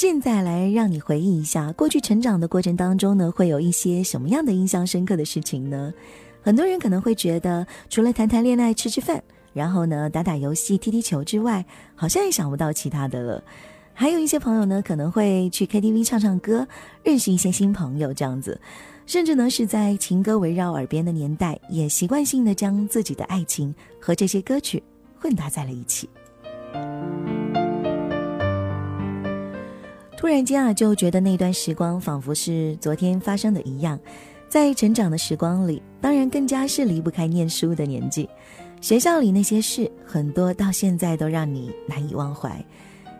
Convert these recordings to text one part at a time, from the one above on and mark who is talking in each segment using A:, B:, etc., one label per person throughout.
A: 现在来让你回忆一下，过去成长的过程当中呢，会有一些什么样的印象深刻的事情呢？很多人可能会觉得，除了谈谈恋爱、吃吃饭，然后呢打打游戏、踢踢球之外，好像也想不到其他的了。还有一些朋友呢，可能会去 KTV 唱唱歌，认识一些新朋友，这样子，甚至呢是在情歌围绕耳边的年代，也习惯性的将自己的爱情和这些歌曲混搭在了一起。突然间啊，就觉得那段时光仿佛是昨天发生的一样。在成长的时光里，当然更加是离不开念书的年纪。学校里那些事，很多到现在都让你难以忘怀。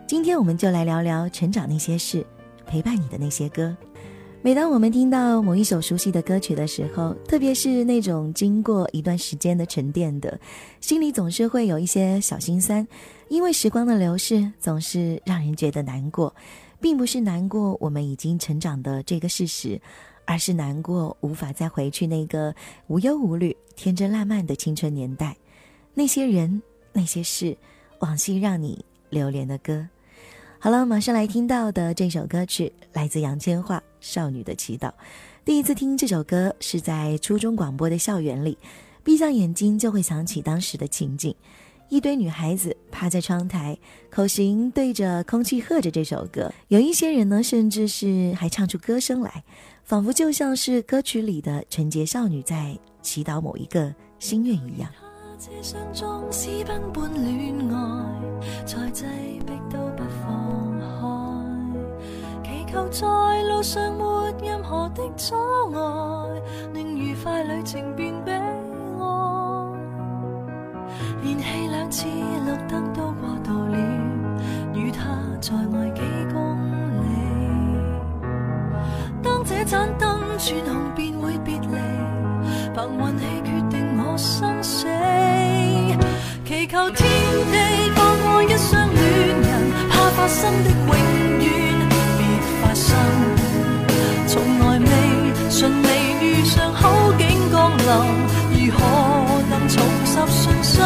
A: 今天我们就来聊聊成长那些事，陪伴你的那些歌。每当我们听到某一首熟悉的歌曲的时候，特别是那种经过一段时间的沉淀的，心里总是会有一些小心酸，因为时光的流逝总是让人觉得难过。并不是难过我们已经成长的这个事实，而是难过无法再回去那个无忧无虑、天真烂漫的青春年代，那些人、那些事，往昔让你流连的歌。好了，马上来听到的这首歌曲来自杨千嬅《少女的祈祷》。第一次听这首歌是在初中广播的校园里，闭上眼睛就会想起当时的情景。一堆女孩子趴在窗台，口型对着空气喝着这首歌。有一些人呢，甚至是还唱出歌声来，仿佛就像是歌曲里的纯洁少女在祈祷某一个心愿一样。
B: 求在路上没任何的阻碍，令愉快旅程变次绿灯都过度了，与他再爱几公里。当这盏灯转红，便会别离。凭运气决定我生死，祈求天地放过一双恋人，怕发生的永远别发生。从来未顺利遇上好景降临，如何能？重拾信心，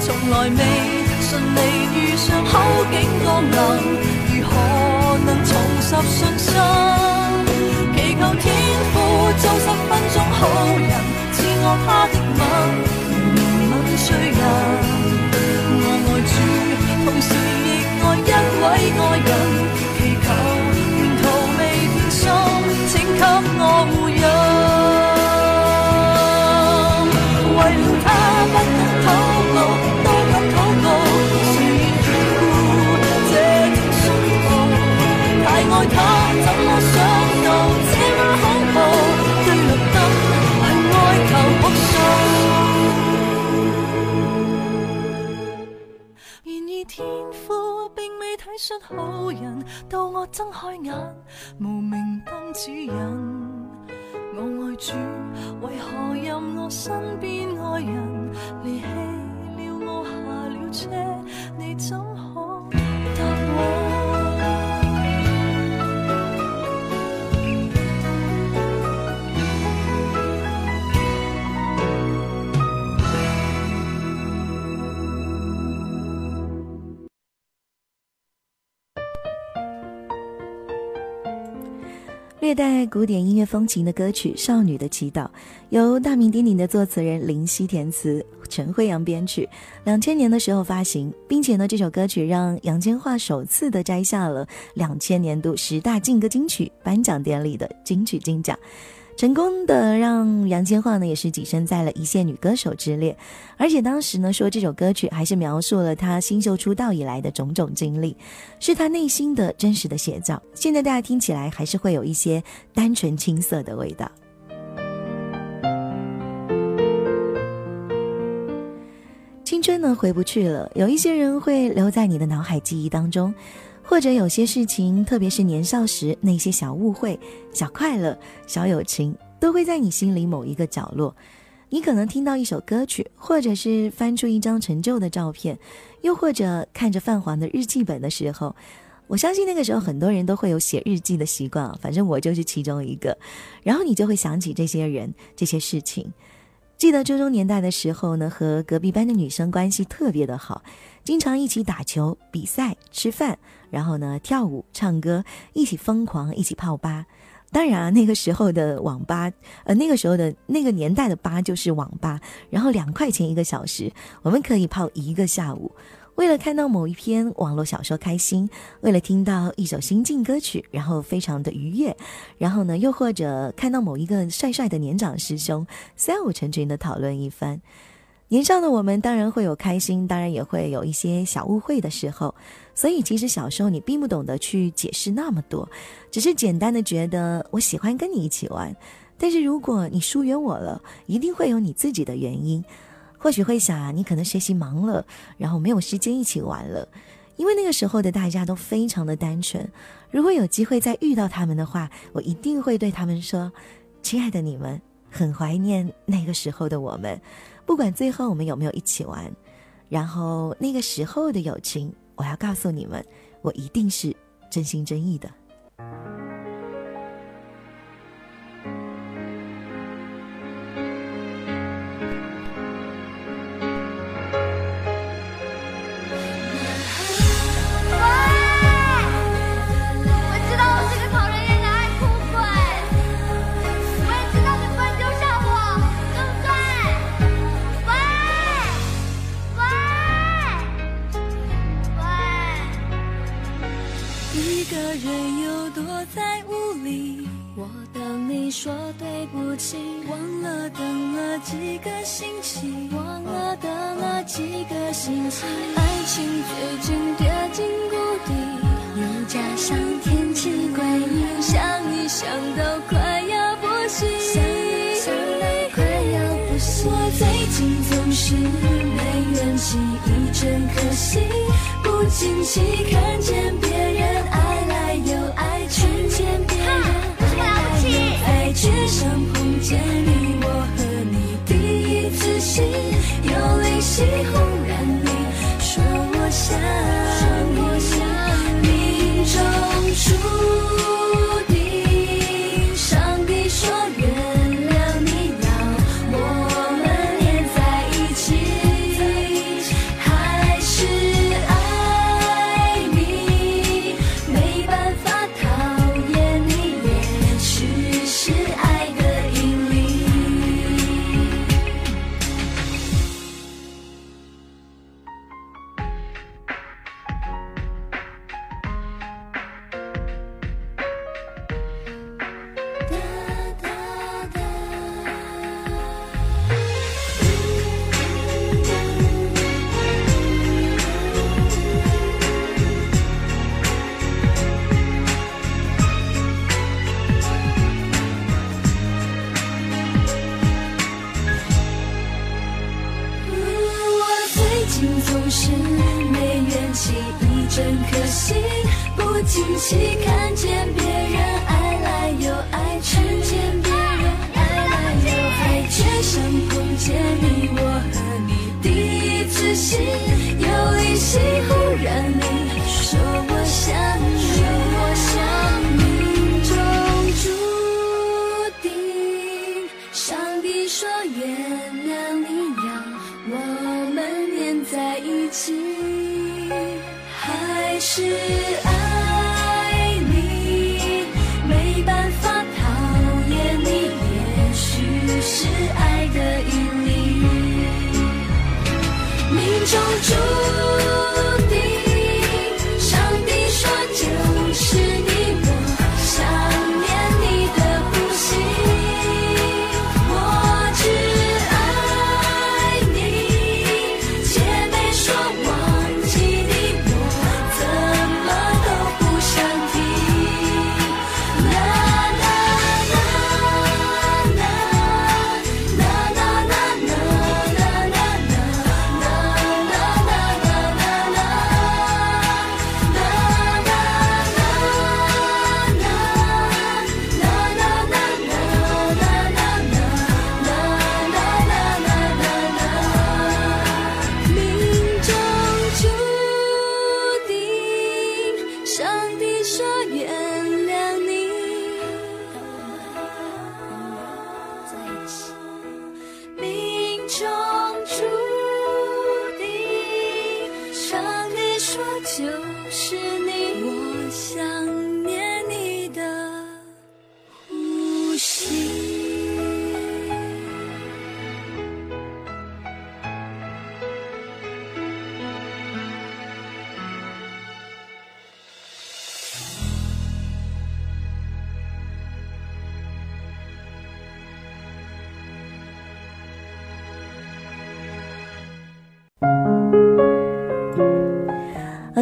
B: 从来未顺利遇上好景降临，如何能重拾信心？祈求天父做十分钟好人，赐我他的吻，如吻醉人。我爱主，同时亦爱一位爱人，祈求沿途未变心，请给我他怎么想到这么恐怖对绿灯去哀求哭诉然而天父并未体恤好人到我睁开眼无名灯指引我爱主为何任我身边爱人离弃了我下了车你怎可答我？
A: 略带古典音乐风情的歌曲《少女的祈祷》，由大名鼎鼎的作词人林夕填词，陈辉阳编曲，两千年的时候发行，并且呢，这首歌曲让杨千嬅首次的摘下了两千年度十大劲歌金曲颁奖典礼的金曲金奖。成功的让杨千嬅呢，也是跻身在了一线女歌手之列，而且当时呢说这首歌曲还是描述了她新秀出道以来的种种经历，是她内心的真实的写照。现在大家听起来还是会有一些单纯青涩的味道。青春呢回不去了，有一些人会留在你的脑海记忆当中。或者有些事情，特别是年少时那些小误会、小快乐、小友情，都会在你心里某一个角落。你可能听到一首歌曲，或者是翻出一张陈旧的照片，又或者看着泛黄的日记本的时候，我相信那个时候很多人都会有写日记的习惯。反正我就是其中一个。然后你就会想起这些人、这些事情。记得初中年代的时候呢，和隔壁班的女生关系特别的好，经常一起打球、比赛、吃饭，然后呢跳舞、唱歌，一起疯狂，一起泡吧。当然啊，那个时候的网吧，呃，那个时候的那个年代的吧就是网吧，然后两块钱一个小时，我们可以泡一个下午。为了看到某一篇网络小说开心，为了听到一首新晋歌曲，然后非常的愉悦，然后呢，又或者看到某一个帅帅的年长师兄，三五成群的讨论一番。年少的我们当然会有开心，当然也会有一些小误会的时候。所以其实小时候你并不懂得去解释那么多，只是简单的觉得我喜欢跟你一起玩。但是如果你疏远我了，一定会有你自己的原因。或许会想啊，你可能学习忙了，然后没有时间一起玩了。因为那个时候的大家都非常的单纯。如果有机会再遇到他们的话，我一定会对他们说：“亲爱的你们，很怀念那个时候的我们。不管最后我们有没有一起玩，然后那个时候的友情，我要告诉你们，我一定是真心真意的。”
C: 不经意看见。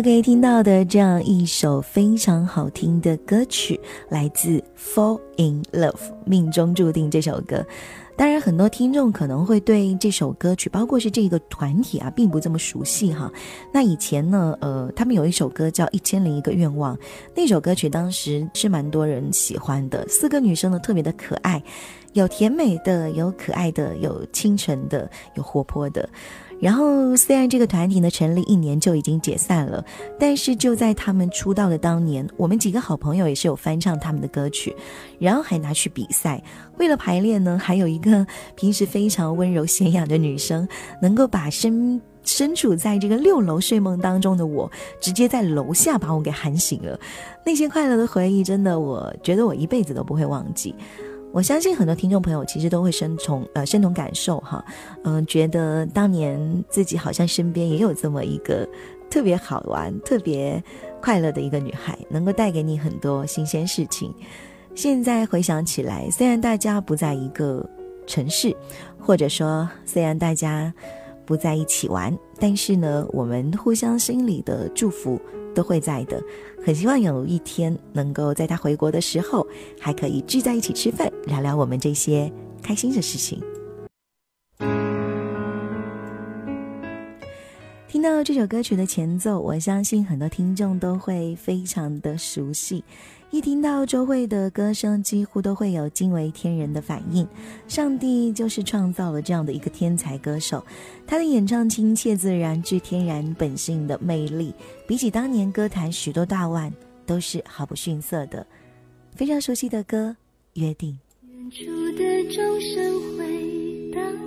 C: 可
A: 以听到的这样一首非常好听的歌曲，来自《Fall in Love》，命中注定这首歌。当然，很多听众可能会对这首歌曲，包括是这个团体啊，并不这么熟悉哈。那以前呢，呃，他们有一首歌叫《一千零一个愿望》，那首歌曲当时是蛮多人喜欢的。四个女生呢，特别的可爱，有甜美的，有可爱的，有清纯的，有活泼的。然后，虽然这个团体呢成立一年就已经解散了，但是就在他们出道的当年，我们几个好朋友也是有翻唱他们的歌曲，然后还拿去比赛。为了排练呢，还有一个平时非常温柔娴雅的女生，能够把身身处在这个六楼睡梦当中的我，直接在楼下把我给喊醒了。那些快乐的回忆，真的，我觉得我一辈子都不会忘记。我相信很多听众朋友其实都会深同呃深同感受哈，嗯，觉得当年自己好像身边也有这么一个特别好玩、特别快乐的一个女孩，能够带给你很多新鲜事情。现在回想起来，虽然大家不在一个城市，或者说虽然大家不在一起玩，但是呢，我们互相心里的祝福都会在的。很希望有一天能够在他回国的时候，还可以聚在一起吃饭，聊聊我们这些开心的事情。听到这首歌曲的前奏，我相信很多听众都会非常的熟悉。一听到周蕙的歌声，几乎都会有惊为天人的反应。上帝就是创造了这样的一个天才歌手，他的演唱亲切自然，具天然本性的魅力，比起当年歌坛许多大腕，都是毫不逊色的。非常熟悉的歌，《约定》。
D: 远处的钟声回荡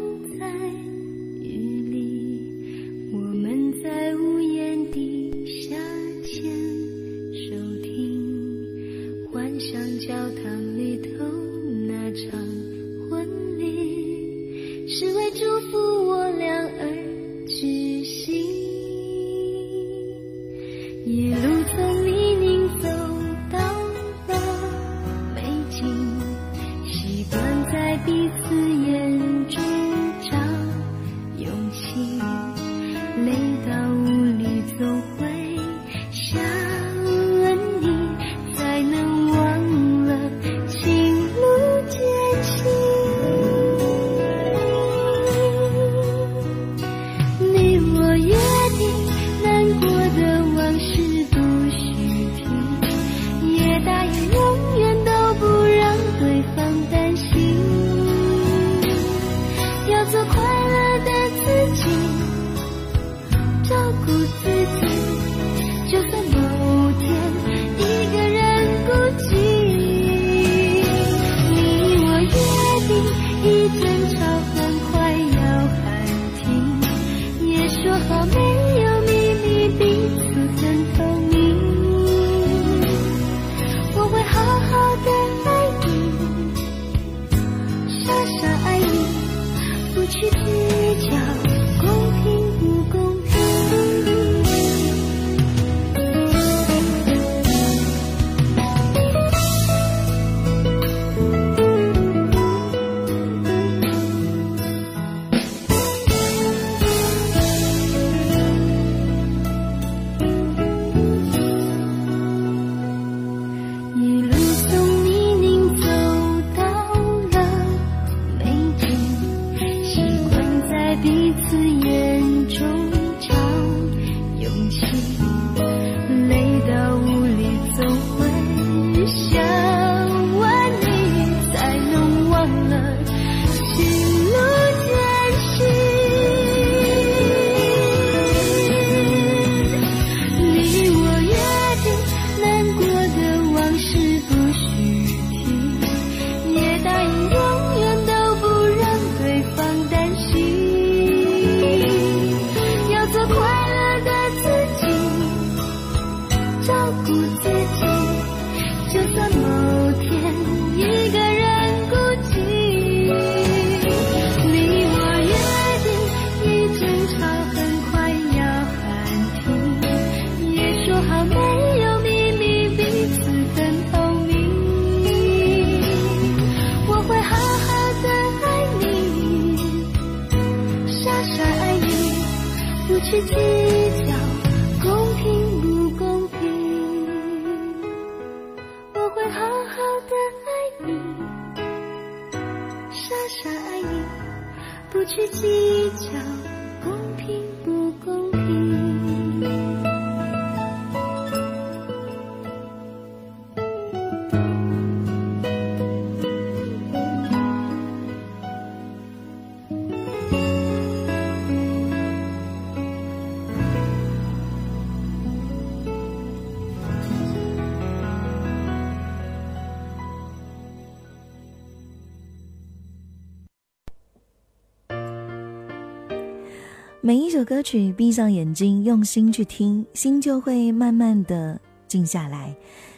E: 每一首歌曲，闭上眼睛，用心去听，心就会慢慢的静下来。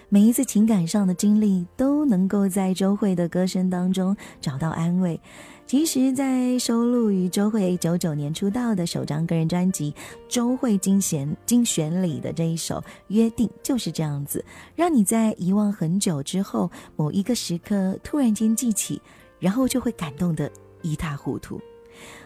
E: 每一次情感上的经历，都能够在周慧的歌声当中找到安慰。其实，在收录于周慧九九年出道的首张个人专辑《周慧精选精选》里的这一首《约定》，就是这样子，让你在遗忘很久之后，某一个时刻突然间记起，然后就会感动的一塌糊涂。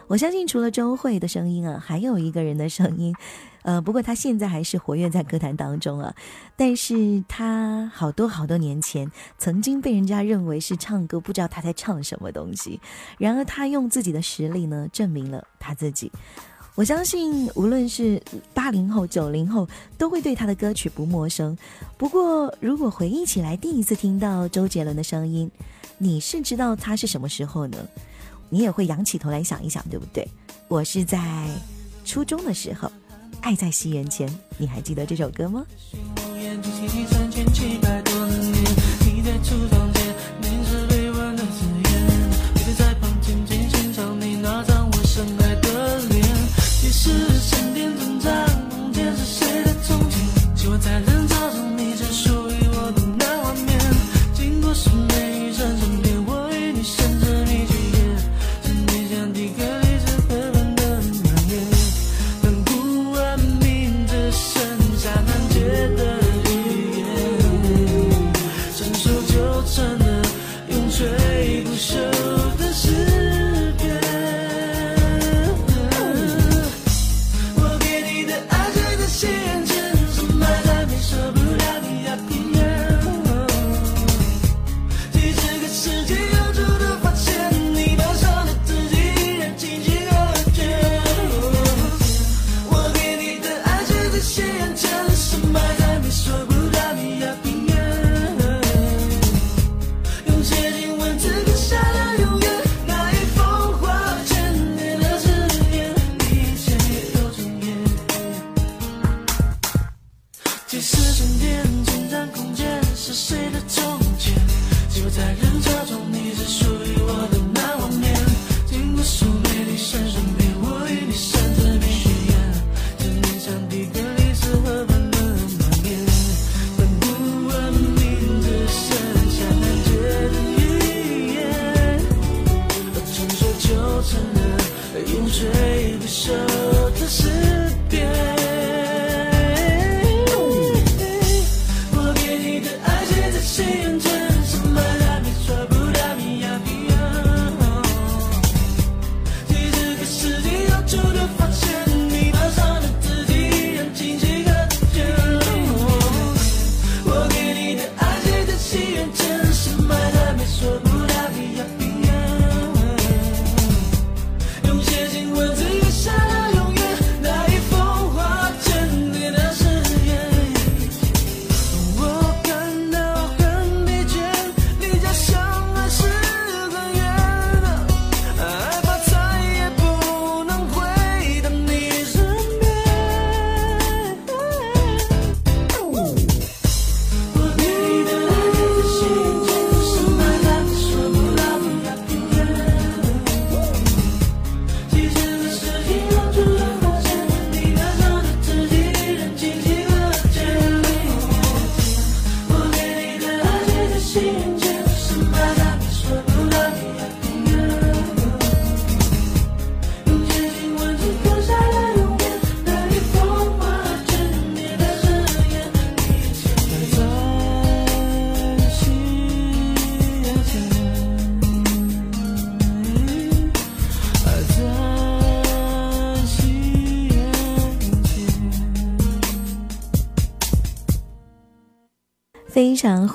E: 我相信，除了周慧的声音啊，还有一个人的声音，呃，不过他现在还是活跃在歌坛当中啊。但是他好多好多年前曾经被人家认为是唱歌不知道他在唱什么东西，然而他用自己的实力呢，证明了他自己。我相信，无论是八零后、九零后，都会对他的歌曲不陌生。不过，如果回忆起来第一次听到周杰伦的声音，你是知道他是什么时候呢？你也会仰起头来想一想，对不对？我是在初中的时候，《爱在西元前》，你还记得这首歌吗？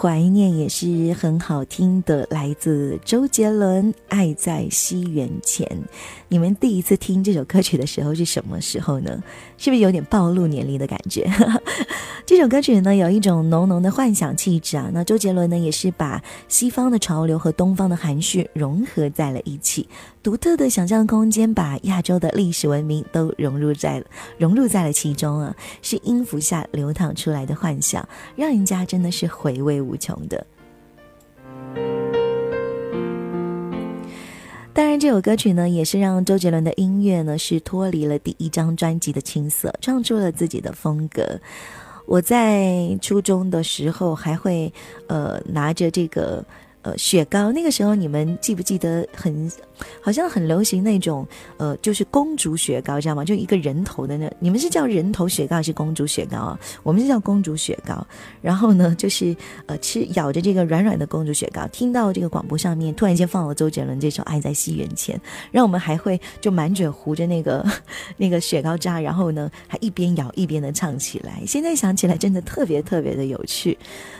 A: 怀念，是很好听的，来自周杰伦《爱在西元前》。你们第一次听这首歌曲的时候是什么时候呢？是不是有点暴露年龄的感觉？这首歌曲呢，有一种浓浓的幻想气质啊。那周杰伦呢，也是把西方的潮流和东方的含蓄融合在了一起，独特的想象空间把亚洲的历史文明都融入在融入在了其中啊，是音符下流淌出来的幻想，让人家真的是回味无穷的。当然，这首歌曲呢，也是让周杰伦的音乐呢是脱离了第一张专辑的青涩，创出了自己的风格。我在初中的时候还会，呃，拿着这个。呃，雪糕那个时候你们记不记得很，好像很流行那种呃，就是公主雪糕，知道吗？就一个人头的那，你们是叫人头雪糕还是公主雪糕啊？我们是叫公主雪糕。然后呢，就是呃，吃咬着这个软软的公主雪糕，听到这个广播上面突然间放了周杰伦这首《爱在西元前》，让我们还会就满嘴糊着那个 那个雪糕渣，然后呢还一边咬一边的唱起来。现在想起来真的特别特别的有趣。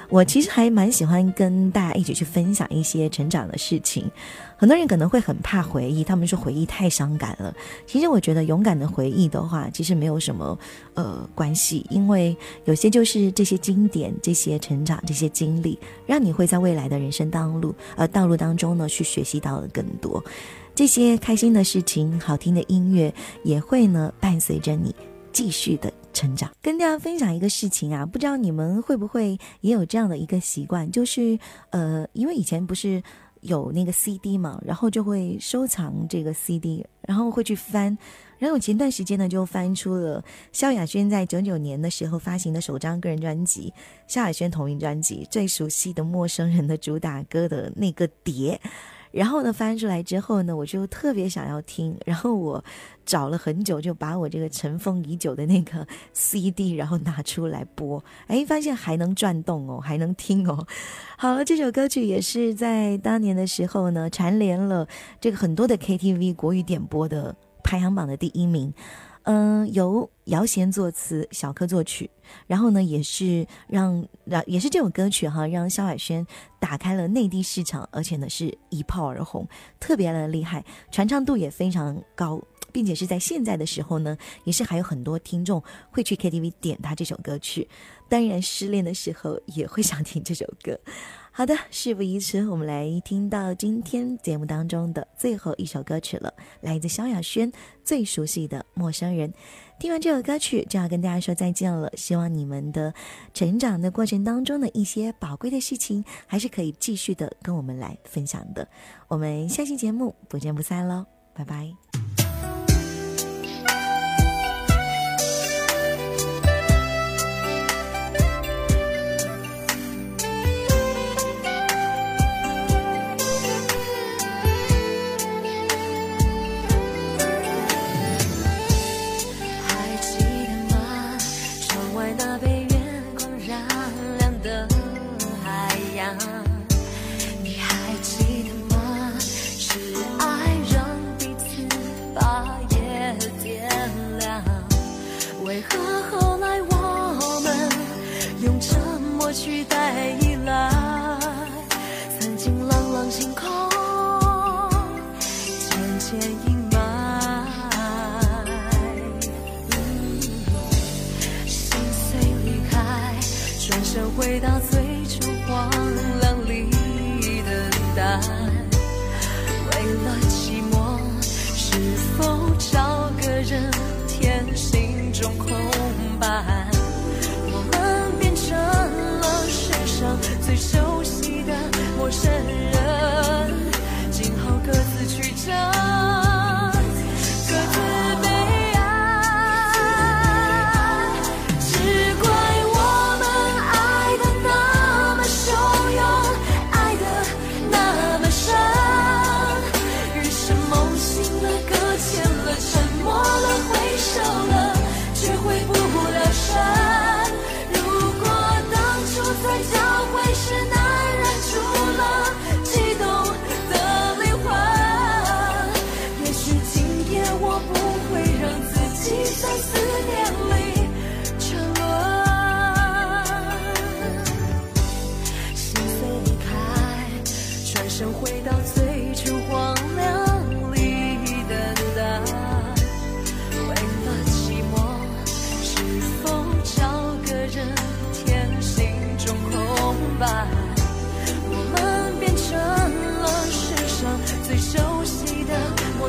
A: 我其实还蛮喜欢跟大家一起去分分享一些成长的事情。很多人可能会很怕回忆，他们说回忆太伤感了。其实我觉得勇敢的回忆的话，其实没有什么呃关系，因为有些就是这些经典、这些成长、这些经历，让你会在未来的人生道路呃道路当中呢去学习到了更多。这些开心的事情、好听的音乐，也会呢伴随着你继续的。成长，跟大家分享一个事情啊，不知道你们会不会也有这样的一个习惯，就是呃，因为以前不是有那个 CD 嘛，然后就会收藏这个 CD，然后会去翻，然后我前段时间呢就翻出了萧亚轩在九九年的时候发行的首张个人专辑，萧亚轩同名专辑最熟悉的陌生人的主打歌的那个碟。然后呢，翻出来之后呢，我就特别想要听。然后我找了很久，就把我这个尘封已久的那个 CD，然后拿出来播。哎，发现还能转动哦，还能听哦。好了，这首歌曲也是在当年的时候呢，蝉联了这个很多的 KTV 国语点播的排行榜的第一名。嗯，由姚贤作词，小柯作曲，然后呢，也是让让也是这首歌曲哈，让萧亚轩打开了内地市场，而且呢是一炮而红，特别的厉害，传唱度也非常高，并且是在现在的时候呢，也是还有很多听众会去 KTV 点他这首歌曲，当然失恋的时候也会想听这首歌。好的，事不宜迟，我们来听到今天节目当中的最后一首歌曲了，来自萧亚轩最熟悉的《陌生人》。听完这首歌曲，就要跟大家说再见了。希望你们的成长的过程当中的一些宝贵的事情，还是可以继续的跟我们来分享的。我们下期节目不见不散喽，拜拜。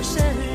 B: 的